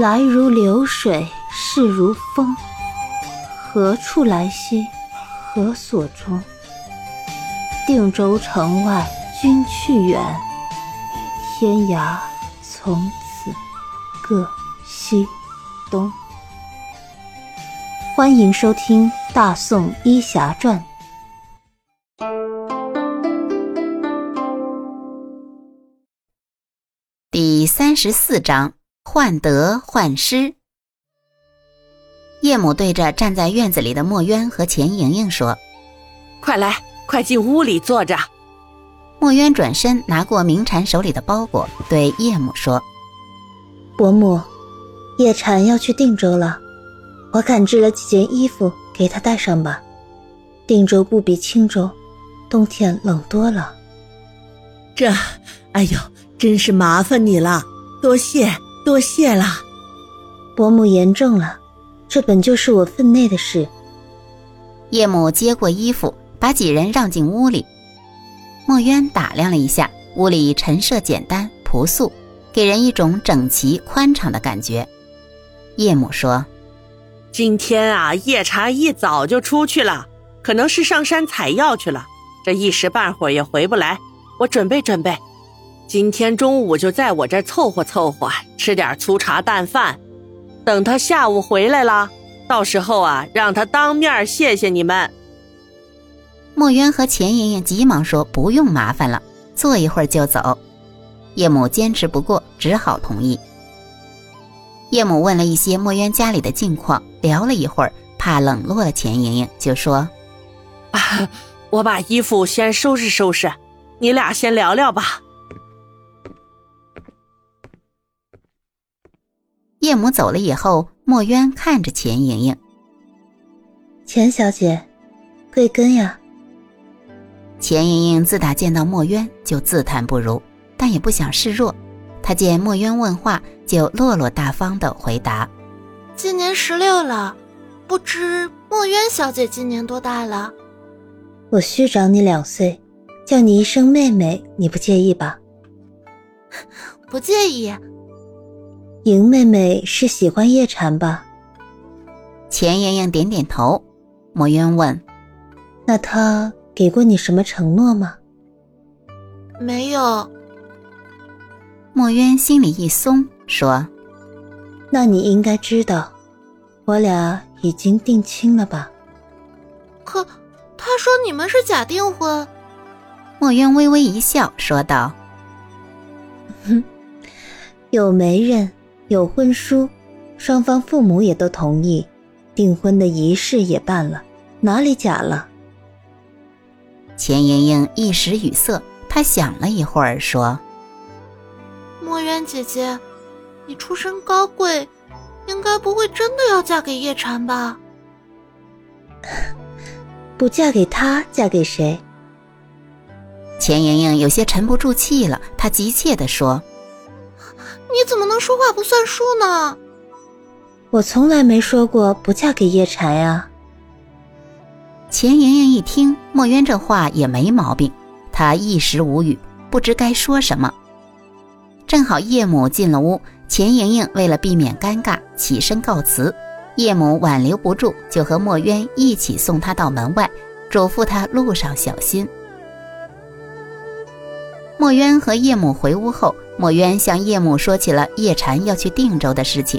来如流水，逝如风。何处来兮？何所终？定州城外君去远，天涯从此各西东。欢迎收听《大宋医侠传》第三十四章：患得患失。叶母对着站在院子里的墨渊和钱莹莹说：“快来，快进屋里坐着。”墨渊转身拿过明禅手里的包裹，对叶母说：“伯母，叶禅要去定州了，我赶制了几件衣服给他带上吧。定州不比青州，冬天冷多了。”这，哎呦，真是麻烦你了，多谢多谢了。伯母言重了。这本就是我分内的事。叶母接过衣服，把几人让进屋里。墨渊打量了一下屋里，陈设简单朴素，给人一种整齐宽敞的感觉。叶母说：“今天啊，夜茶一早就出去了，可能是上山采药去了，这一时半会儿也回不来。我准备准备，今天中午就在我这凑合凑合，吃点粗茶淡饭。”等他下午回来了，到时候啊，让他当面谢谢你们。墨渊和钱莹莹急忙说：“不用麻烦了，坐一会儿就走。”叶母坚持不过，只好同意。叶母问了一些墨渊家里的近况，聊了一会儿，怕冷落了钱莹莹，就说：“啊，我把衣服先收拾收拾，你俩先聊聊吧。”叶母走了以后，墨渊看着钱莹莹。钱小姐，贵庚呀？钱莹莹自打见到墨渊就自叹不如，但也不想示弱。她见墨渊问话，就落落大方的回答：“今年十六了，不知墨渊小姐今年多大了？”我虚长你两岁，叫你一声妹妹，你不介意吧？不介意。莹妹妹是喜欢叶禅吧？钱莹莹点点头。墨渊问：“那他给过你什么承诺吗？”没有。墨渊心里一松，说：“那你应该知道，我俩已经定亲了吧？”可他说你们是假订婚。墨渊微微一笑，说道：“哼，有媒人。”有婚书，双方父母也都同意，订婚的仪式也办了，哪里假了？钱莹莹一时语塞，她想了一会儿，说：“墨渊姐姐，你出身高贵，应该不会真的要嫁给叶禅吧？不嫁给他，嫁给谁？”钱莹莹有些沉不住气了，她急切地说。你怎么能说话不算数呢？我从来没说过不嫁给叶禅呀。钱莹莹一听墨渊这话也没毛病，她一时无语，不知该说什么。正好叶母进了屋，钱莹莹为了避免尴尬，起身告辞。叶母挽留不住，就和墨渊一起送她到门外，嘱咐她路上小心。墨渊和叶母回屋后，墨渊向叶母说起了叶禅要去定州的事情。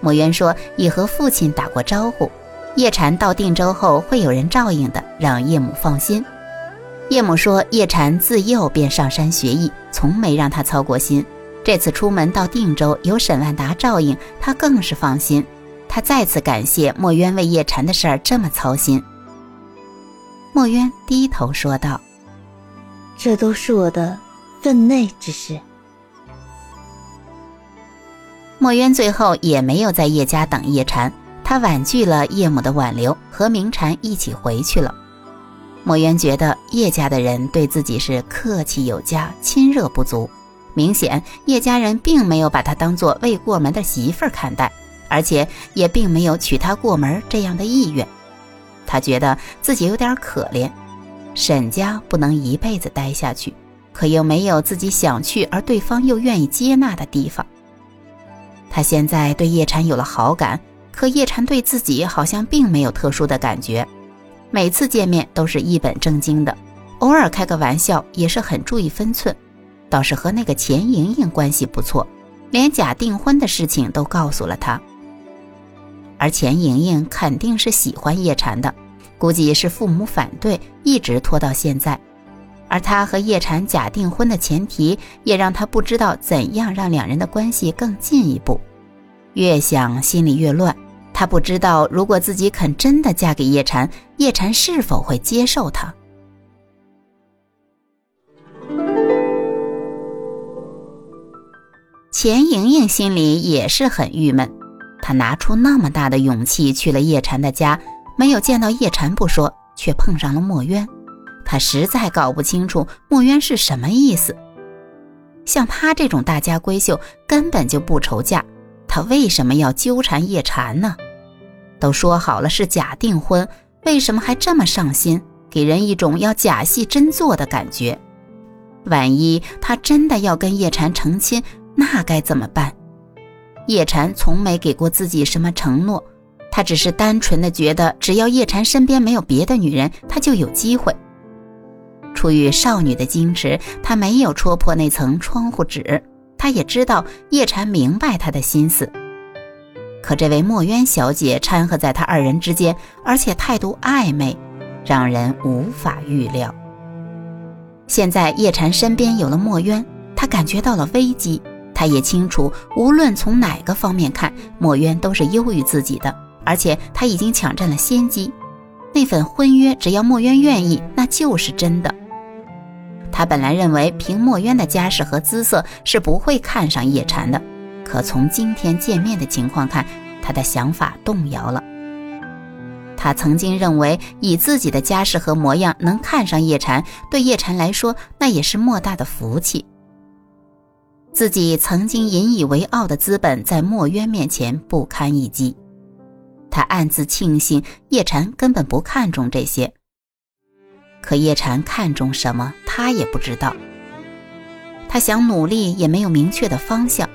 墨渊说已和父亲打过招呼，叶禅到定州后会有人照应的，让叶母放心。叶母说叶禅自幼便上山学艺，从没让他操过心。这次出门到定州有沈万达照应，他更是放心。他再次感谢墨渊为叶禅的事儿这么操心。墨渊低头说道。这都是我的分内之事。墨渊最后也没有在叶家等叶禅，他婉拒了叶母的挽留，和明禅一起回去了。墨渊觉得叶家的人对自己是客气有加，亲热不足，明显叶家人并没有把他当做未过门的媳妇儿看待，而且也并没有娶她过门这样的意愿。他觉得自己有点可怜。沈家不能一辈子待下去，可又没有自己想去而对方又愿意接纳的地方。他现在对叶禅有了好感，可叶禅对自己好像并没有特殊的感觉。每次见面都是一本正经的，偶尔开个玩笑也是很注意分寸。倒是和那个钱莹莹关系不错，连假订婚的事情都告诉了他。而钱莹莹肯定是喜欢叶禅的，估计是父母反对，一直拖到现在。而他和叶禅假订婚的前提，也让他不知道怎样让两人的关系更进一步。越想心里越乱，他不知道如果自己肯真的嫁给叶禅，叶禅是否会接受他。钱莹莹心里也是很郁闷，她拿出那么大的勇气去了叶禅的家，没有见到叶禅不说，却碰上了墨渊。他实在搞不清楚墨渊是什么意思。像他这种大家闺秀根本就不愁嫁，他为什么要纠缠叶禅呢？都说好了是假订婚，为什么还这么上心，给人一种要假戏真做的感觉？万一他真的要跟叶禅成亲？那该怎么办？叶禅从没给过自己什么承诺，他只是单纯的觉得，只要叶禅身边没有别的女人，他就有机会。出于少女的矜持，他没有戳破那层窗户纸。他也知道叶禅明白他的心思，可这位墨渊小姐掺和在他二人之间，而且态度暧昧，让人无法预料。现在叶禅身边有了墨渊，他感觉到了危机。他也清楚，无论从哪个方面看，墨渊都是优于自己的，而且他已经抢占了先机。那份婚约，只要墨渊愿意，那就是真的。他本来认为凭墨渊的家世和姿色是不会看上叶禅的，可从今天见面的情况看，他的想法动摇了。他曾经认为以自己的家世和模样能看上叶禅，对叶禅来说那也是莫大的福气。自己曾经引以为傲的资本，在墨渊面前不堪一击。他暗自庆幸叶禅根本不看重这些。可叶禅看重什么，他也不知道。他想努力，也没有明确的方向。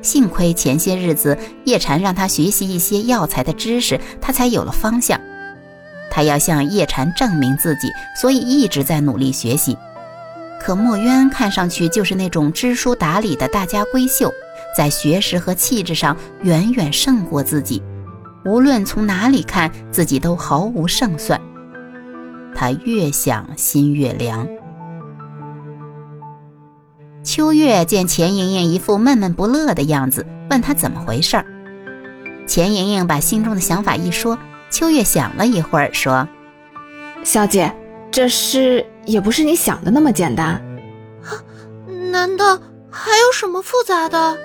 幸亏前些日子叶禅让他学习一些药材的知识，他才有了方向。他要向叶禅证明自己，所以一直在努力学习。可墨渊看上去就是那种知书达理的大家闺秀，在学识和气质上远远胜过自己，无论从哪里看自己都毫无胜算。他越想心越凉。秋月见钱莹莹一副闷闷不乐的样子，问她怎么回事儿。钱莹莹把心中的想法一说，秋月想了一会儿，说：“小姐。”这事也不是你想的那么简单，啊？难道还有什么复杂的？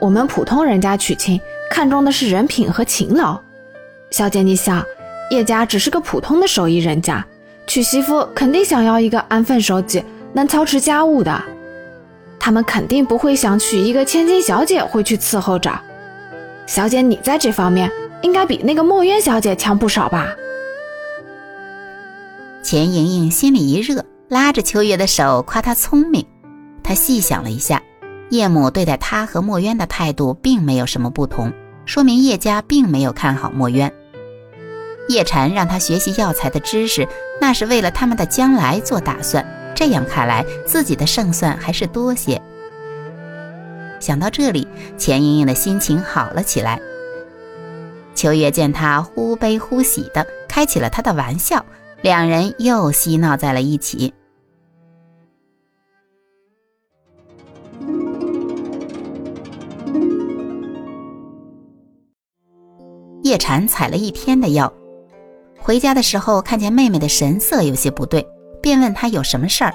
我们普通人家娶亲看重的是人品和勤劳。小姐，你想，叶家只是个普通的手艺人家，娶媳妇肯定想要一个安分守己、能操持家务的。他们肯定不会想娶一个千金小姐回去伺候着。小姐，你在这方面应该比那个墨渊小姐强不少吧？钱莹莹心里一热，拉着秋月的手夸她聪明。她细想了一下，叶母对待她和墨渊的态度并没有什么不同，说明叶家并没有看好墨渊。叶禅让他学习药材的知识，那是为了他们的将来做打算。这样看来，自己的胜算还是多些。想到这里，钱莹莹的心情好了起来。秋月见他忽悲忽喜的，开起了他的玩笑。两人又嬉闹在了一起。叶禅采了一天的药，回家的时候看见妹妹的神色有些不对，便问她有什么事儿。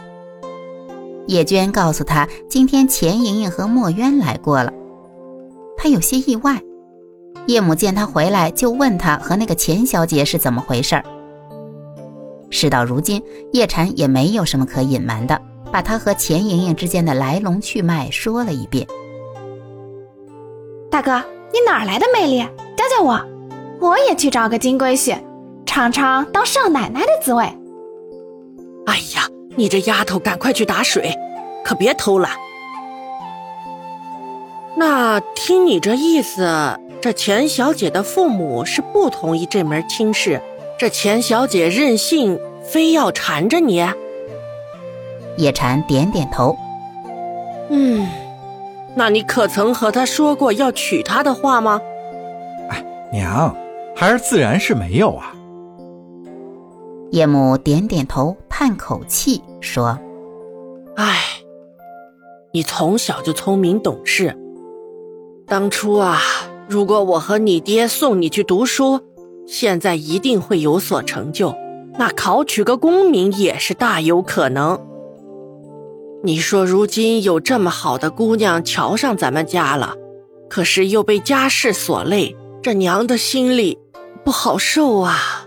叶娟告诉他，今天钱莹莹和墨渊来过了，他有些意外。叶母见他回来，就问他和那个钱小姐是怎么回事儿。事到如今，叶禅也没有什么可隐瞒的，把他和钱莹莹之间的来龙去脉说了一遍。大哥，你哪来的魅力？教教我，我也去找个金龟婿，尝尝当少奶奶的滋味。哎呀，你这丫头，赶快去打水，可别偷懒。那听你这意思，这钱小姐的父母是不同意这门亲事，这钱小姐任性，非要缠着你。叶禅点点头。嗯，那你可曾和她说过要娶她的话吗？哎，娘，孩儿自然是没有啊。叶母点点头，叹口气说：“唉，你从小就聪明懂事。当初啊，如果我和你爹送你去读书，现在一定会有所成就，那考取个功名也是大有可能。你说如今有这么好的姑娘瞧上咱们家了，可是又被家世所累，这娘的心里不好受啊。”